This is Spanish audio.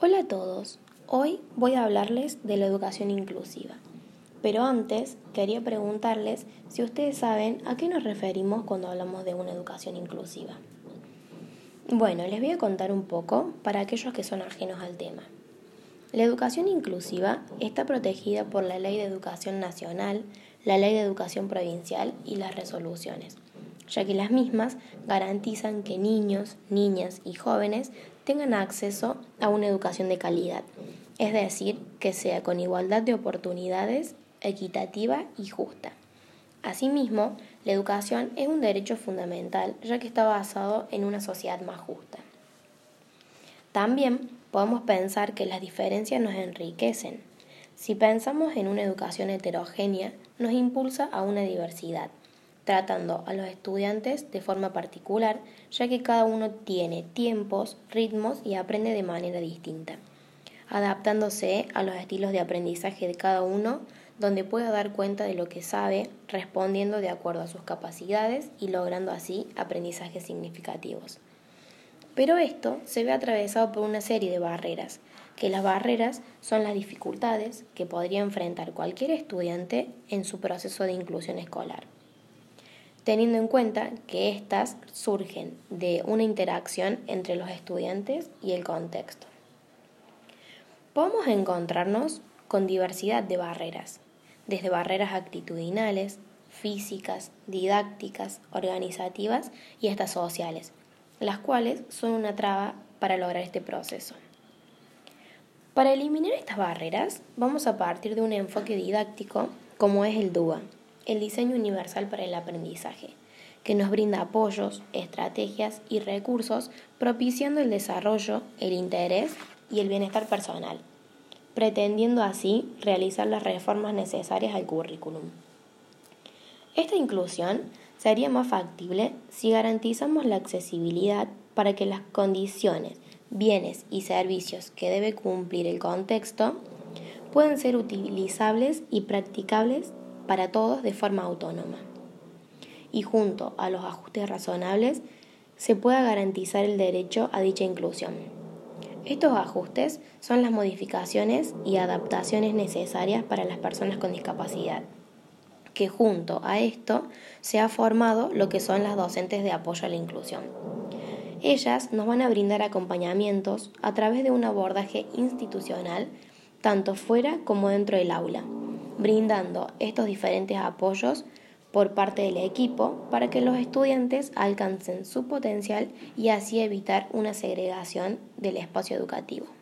Hola a todos, hoy voy a hablarles de la educación inclusiva. Pero antes quería preguntarles si ustedes saben a qué nos referimos cuando hablamos de una educación inclusiva. Bueno, les voy a contar un poco para aquellos que son ajenos al tema. La educación inclusiva está protegida por la Ley de Educación Nacional, la Ley de Educación Provincial y las resoluciones ya que las mismas garantizan que niños, niñas y jóvenes tengan acceso a una educación de calidad, es decir, que sea con igualdad de oportunidades, equitativa y justa. Asimismo, la educación es un derecho fundamental, ya que está basado en una sociedad más justa. También podemos pensar que las diferencias nos enriquecen. Si pensamos en una educación heterogénea, nos impulsa a una diversidad tratando a los estudiantes de forma particular, ya que cada uno tiene tiempos, ritmos y aprende de manera distinta, adaptándose a los estilos de aprendizaje de cada uno, donde pueda dar cuenta de lo que sabe, respondiendo de acuerdo a sus capacidades y logrando así aprendizajes significativos. Pero esto se ve atravesado por una serie de barreras, que las barreras son las dificultades que podría enfrentar cualquier estudiante en su proceso de inclusión escolar teniendo en cuenta que éstas surgen de una interacción entre los estudiantes y el contexto. Podemos encontrarnos con diversidad de barreras, desde barreras actitudinales, físicas, didácticas, organizativas y hasta sociales, las cuales son una traba para lograr este proceso. Para eliminar estas barreras, vamos a partir de un enfoque didáctico como es el DUA, el diseño universal para el aprendizaje, que nos brinda apoyos, estrategias y recursos propiciando el desarrollo, el interés y el bienestar personal, pretendiendo así realizar las reformas necesarias al currículum. Esta inclusión sería más factible si garantizamos la accesibilidad para que las condiciones, bienes y servicios que debe cumplir el contexto puedan ser utilizables y practicables para todos de forma autónoma. Y junto a los ajustes razonables se pueda garantizar el derecho a dicha inclusión. Estos ajustes son las modificaciones y adaptaciones necesarias para las personas con discapacidad, que junto a esto se ha formado lo que son las docentes de apoyo a la inclusión. Ellas nos van a brindar acompañamientos a través de un abordaje institucional, tanto fuera como dentro del aula, brindando estos diferentes apoyos por parte del equipo para que los estudiantes alcancen su potencial y así evitar una segregación del espacio educativo.